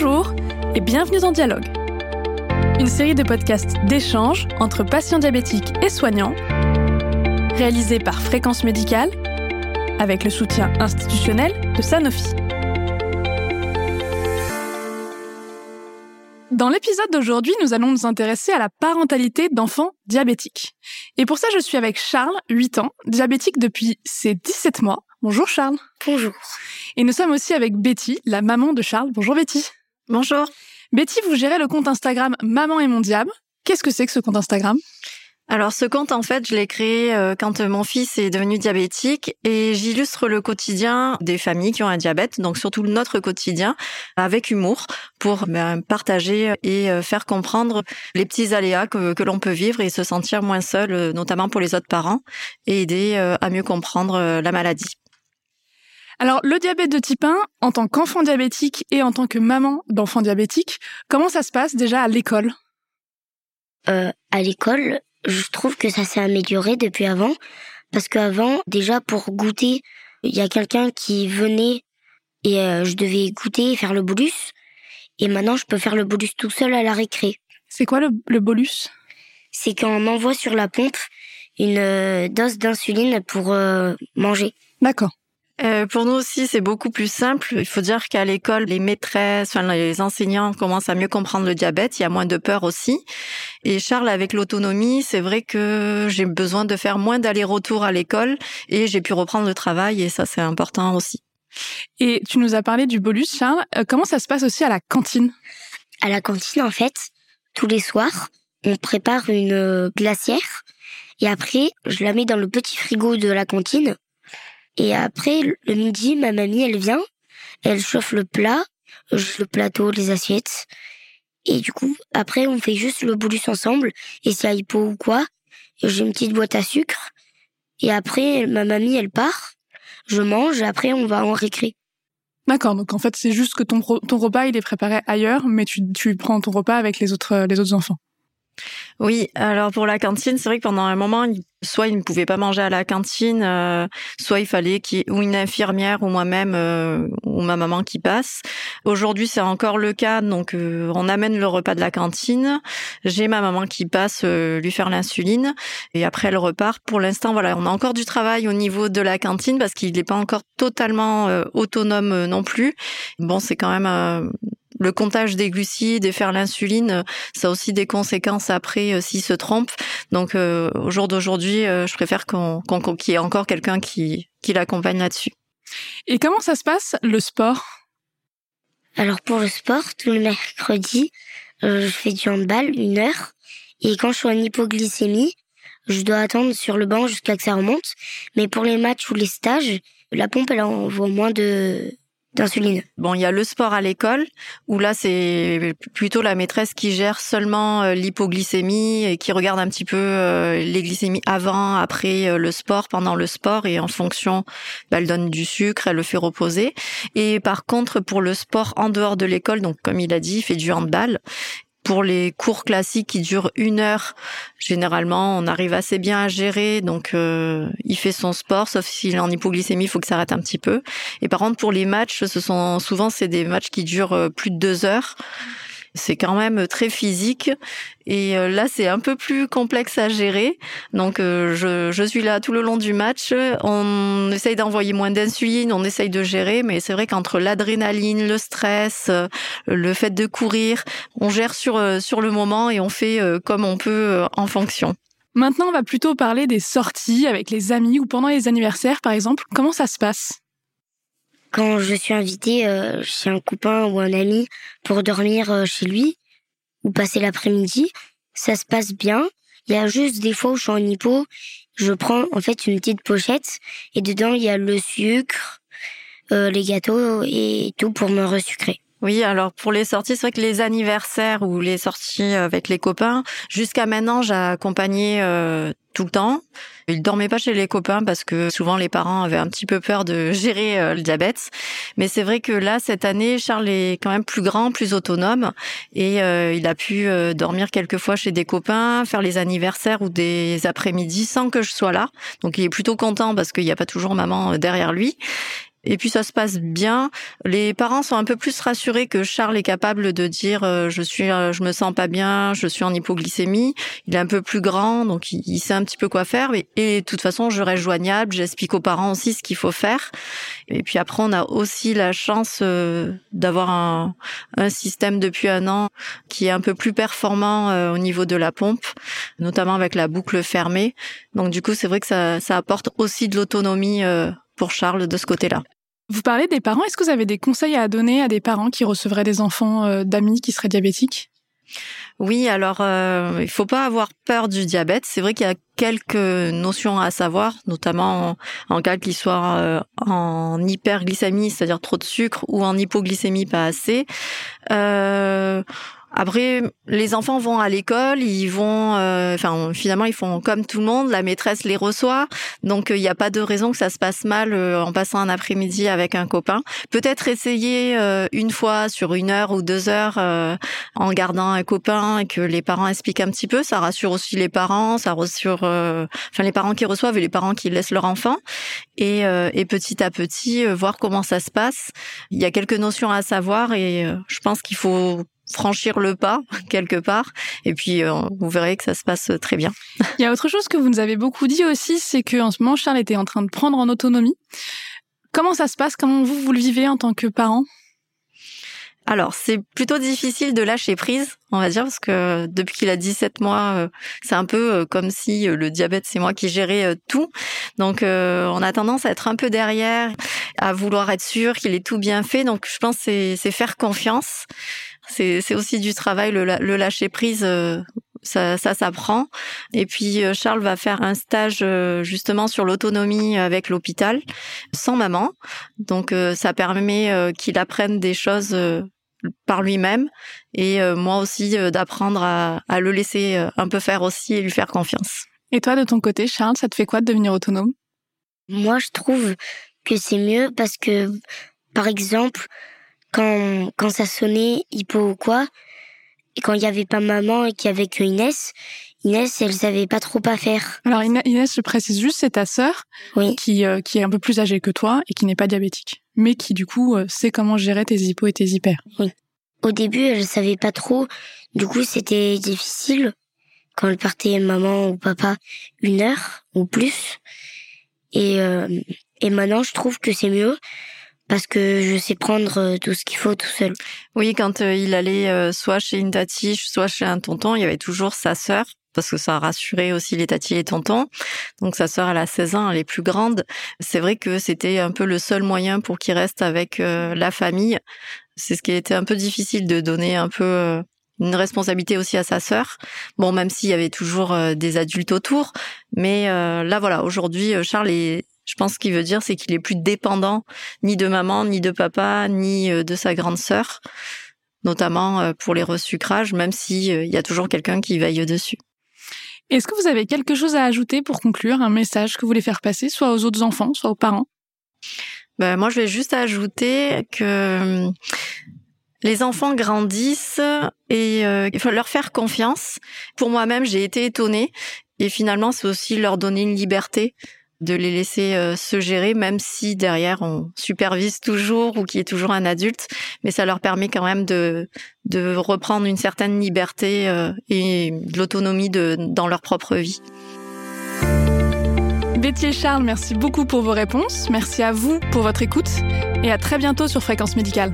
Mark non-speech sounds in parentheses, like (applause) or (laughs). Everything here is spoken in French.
Bonjour et bienvenue dans Dialogue, une série de podcasts d'échange entre patients diabétiques et soignants, réalisée par Fréquence Médicale avec le soutien institutionnel de Sanofi. Dans l'épisode d'aujourd'hui, nous allons nous intéresser à la parentalité d'enfants diabétiques. Et pour ça, je suis avec Charles, 8 ans, diabétique depuis ses 17 mois. Bonjour Charles. Bonjour. Et nous sommes aussi avec Betty, la maman de Charles. Bonjour Betty. Bonjour. Betty, vous gérez le compte Instagram Maman et mon diable. Qu'est-ce que c'est que ce compte Instagram? Alors ce compte, en fait, je l'ai créé euh, quand mon fils est devenu diabétique et j'illustre le quotidien des familles qui ont un diabète, donc surtout notre quotidien, avec humour pour ben, partager et euh, faire comprendre les petits aléas que, que l'on peut vivre et se sentir moins seul, euh, notamment pour les autres parents, et aider à mieux comprendre la maladie. Alors, le diabète de type 1, en tant qu'enfant diabétique et en tant que maman d'enfant diabétique, comment ça se passe déjà à l'école? Euh, À l'école, je trouve que ça s'est amélioré depuis avant. Parce qu'avant, déjà pour goûter, il y a quelqu'un qui venait et euh, je devais goûter et faire le bolus. Et maintenant, je peux faire le bolus tout seul à la récré. C'est quoi le, bolus? C'est quand on envoie sur la pompe une euh, dose d'insuline pour euh, manger. D'accord. Euh, pour nous aussi, c'est beaucoup plus simple. Il faut dire qu'à l'école, les maîtresses, enfin, les enseignants commencent à mieux comprendre le diabète. Il y a moins de peur aussi. Et Charles, avec l'autonomie, c'est vrai que j'ai besoin de faire moins d'aller-retour à l'école et j'ai pu reprendre le travail et ça, c'est important aussi. Et tu nous as parlé du bolus, Charles. Euh, comment ça se passe aussi à la cantine? À la cantine, en fait, tous les soirs, on prépare une euh, glacière et après, je la mets dans le petit frigo de la cantine et après, le midi, ma mamie, elle vient, elle chauffe le plat, le plateau, les assiettes. Et du coup, après, on fait juste le bolus ensemble. Et y a hypo ou quoi, j'ai une petite boîte à sucre. Et après, ma mamie, elle part. Je mange, et après, on va en récré. D'accord, donc en fait, c'est juste que ton, ton repas, il est préparé ailleurs, mais tu, tu prends ton repas avec les autres, les autres enfants. Oui, alors pour la cantine, c'est vrai que pendant un moment, soit il ne pouvait pas manger à la cantine, euh, soit il fallait qu'il y ait ou une infirmière ou moi-même euh, ou ma maman qui passe. Aujourd'hui, c'est encore le cas, donc euh, on amène le repas de la cantine. J'ai ma maman qui passe lui faire l'insuline et après elle repart. Pour l'instant, voilà, on a encore du travail au niveau de la cantine parce qu'il n'est pas encore totalement autonome non plus. Bon, c'est quand même le comptage des glucides et faire l'insuline, ça a aussi des conséquences après euh, s'il se trompe. Donc euh, au jour d'aujourd'hui, euh, je préfère qu'on qu'il y ait encore quelqu'un qui, qui l'accompagne là-dessus. Et comment ça se passe le sport? Alors pour le sport, tout le mercredi, je fais du handball une heure. Et quand je suis en hypoglycémie, je dois attendre sur le banc jusqu'à que ça remonte. Mais pour les matchs ou les stages, la pompe, elle envoie moins de Bon, il y a le sport à l'école où là c'est plutôt la maîtresse qui gère seulement euh, l'hypoglycémie et qui regarde un petit peu euh, les glycémies avant, après euh, le sport, pendant le sport et en fonction, bah, elle donne du sucre, elle le fait reposer. Et par contre pour le sport en dehors de l'école, donc comme il a dit, il fait du handball pour les cours classiques qui durent une heure, généralement, on arrive assez bien à gérer. Donc, euh, il fait son sport, sauf s'il est en hypoglycémie, il faut que ça arrête un petit peu. Et par contre, pour les matchs, ce sont souvent c'est des matchs qui durent euh, plus de deux heures c'est quand même très physique et euh, là c'est un peu plus complexe à gérer. Donc euh, je, je suis là tout le long du match. On essaye d'envoyer moins d'insuline, on essaye de gérer, mais c'est vrai qu'entre l'adrénaline, le stress, euh, le fait de courir, on gère sur sur le moment et on fait comme on peut en fonction. Maintenant, on va plutôt parler des sorties avec les amis ou pendant les anniversaires, par exemple. Comment ça se passe? Quand je suis invitée euh, chez un copain ou un ami pour dormir euh, chez lui ou passer l'après-midi, ça se passe bien. Il y a juste des fois où je suis en hypo, je prends en fait une petite pochette et dedans il y a le sucre, euh, les gâteaux et tout pour me resucrer. Oui, alors pour les sorties, c'est vrai que les anniversaires ou les sorties avec les copains, jusqu'à maintenant, j'ai accompagné tout le temps. Il dormait pas chez les copains parce que souvent les parents avaient un petit peu peur de (laughs) gérer euh, le diabète. Mais c'est vrai que là, cette année, Charles est quand même plus grand, plus autonome et euh, il a pu dormir quelques fois chez des copains, faire les anniversaires ou des après-midi sans que je sois là. Donc il est plutôt content parce qu'il n'y a pas toujours maman derrière lui. Et puis ça se passe bien. Les parents sont un peu plus rassurés que Charles est capable de dire euh, je suis, euh, je me sens pas bien, je suis en hypoglycémie. Il est un peu plus grand, donc il, sait un petit peu quoi faire. Et, de toute façon, je reste joignable. J'explique aux parents aussi ce qu'il faut faire. Et puis après, on a aussi la chance euh, d'avoir un, un, système depuis un an qui est un peu plus performant au niveau de la pompe, notamment avec la boucle fermée. Donc du coup, c'est vrai que ça, ça apporte aussi de l'autonomie pour Charles de ce côté-là. Vous parlez des parents. Est-ce que vous avez des conseils à donner à des parents qui recevraient des enfants euh, d'amis qui seraient diabétiques? Oui, alors euh, il faut pas avoir peur du diabète. C'est vrai qu'il y a quelques notions à savoir, notamment en, cas qu'il soit euh, en hyperglycémie, c'est-à-dire trop de sucre, ou en hypoglycémie pas assez. Euh, après, les enfants vont à l'école, ils vont, euh, enfin, finalement, ils font comme tout le monde. La maîtresse les reçoit, donc il n'y a pas de raison que ça se passe mal euh, en passant un après-midi avec un copain. Peut-être essayer euh, une fois sur une heure ou deux heures en gardant un copain et que les parents expliquent un petit peu. Ça rassure aussi les parents, ça rassure, enfin, les parents qui reçoivent et les parents qui laissent leur enfant. Et, et petit à petit, voir comment ça se passe. Il y a quelques notions à savoir et je pense qu'il faut franchir le pas (laughs) quelque part et puis euh, vous verrez que ça se passe très bien. Il y a autre chose que vous nous avez beaucoup dit aussi, c'est que en ce moment Charles était en train de prendre en autonomie. Comment ça se passe? Comment vous vous le vivez en tant que parent? Alors, c'est plutôt difficile de lâcher prise, on va dire, parce que depuis qu'il a 17 mois, euh, c'est un peu euh, comme si le diabète, c'est moi qui gérais tout. Donc, on a tendance à être un peu derrière, à vouloir être sûr qu'il est tout bien fait. Donc, je pense que c'est faire confiance. C'est aussi du travail, le, lâcher prise. Euh, ça, ça s'apprend. Et puis euh, Charles va faire un stage euh, justement sur l'autonomie avec l'hôpital, sans maman. Donc ça permet qu'il apprenne des choses par lui-même et moi aussi d'apprendre à, à, le laisser un peu faire aussi et lui faire confiance. Et toi de ton côté, Charles, ça te fait quoi de devenir autonome? Moi, je trouve que c'est mieux parce que, par exemple, quand, quand ça sonnait, hippo ou quoi, et quand il n'y avait pas maman et qu'il y avait que Inès, Inès, elle savait pas trop pas faire. Alors Inès, je précise juste, c'est ta sœur oui. qui, euh, qui est un peu plus âgée que toi et qui n'est pas diabétique, mais qui du coup euh, sait comment gérer tes hippos et tes hyper. Oui. Au début, elle savait pas trop. Du coup, c'était difficile quand elle partait maman ou papa une heure ou plus. Et euh, et maintenant, je trouve que c'est mieux parce que je sais prendre euh, tout ce qu'il faut tout seul. Oui, quand euh, il allait euh, soit chez une tati, soit chez un tonton, il y avait toujours sa sœur parce que ça rassurait aussi les tatis et les tontons. Donc sa sœur, elle a 16 ans, elle est plus grande. C'est vrai que c'était un peu le seul moyen pour qu'il reste avec la famille. C'est ce qui été un peu difficile de donner un peu une responsabilité aussi à sa sœur. Bon, même s'il y avait toujours des adultes autour, mais là voilà, aujourd'hui Charles est je pense qu'il veut dire, c'est qu'il est plus dépendant ni de maman, ni de papa, ni euh, de sa grande sœur, notamment euh, pour les resucrages, même s'il euh, y a toujours quelqu'un qui veille dessus. Est-ce que vous avez quelque chose à ajouter pour conclure, un message que vous voulez faire passer, soit aux autres enfants, soit aux parents? Ben, Moi, je vais juste ajouter que les enfants grandissent et il faut leur faire confiance. Pour moi-même, j'ai été étonnée et finalement, c'est aussi leur donner une liberté de les laisser euh, se gérer, même si derrière on supervise toujours ou qu'il y ait toujours un adulte, mais ça leur permet quand même de, de reprendre une certaine liberté euh, et de l'autonomie dans leur propre vie. Betty et Charles, merci beaucoup pour vos réponses. Merci à vous pour votre écoute et à très bientôt sur Fréquence Médicale.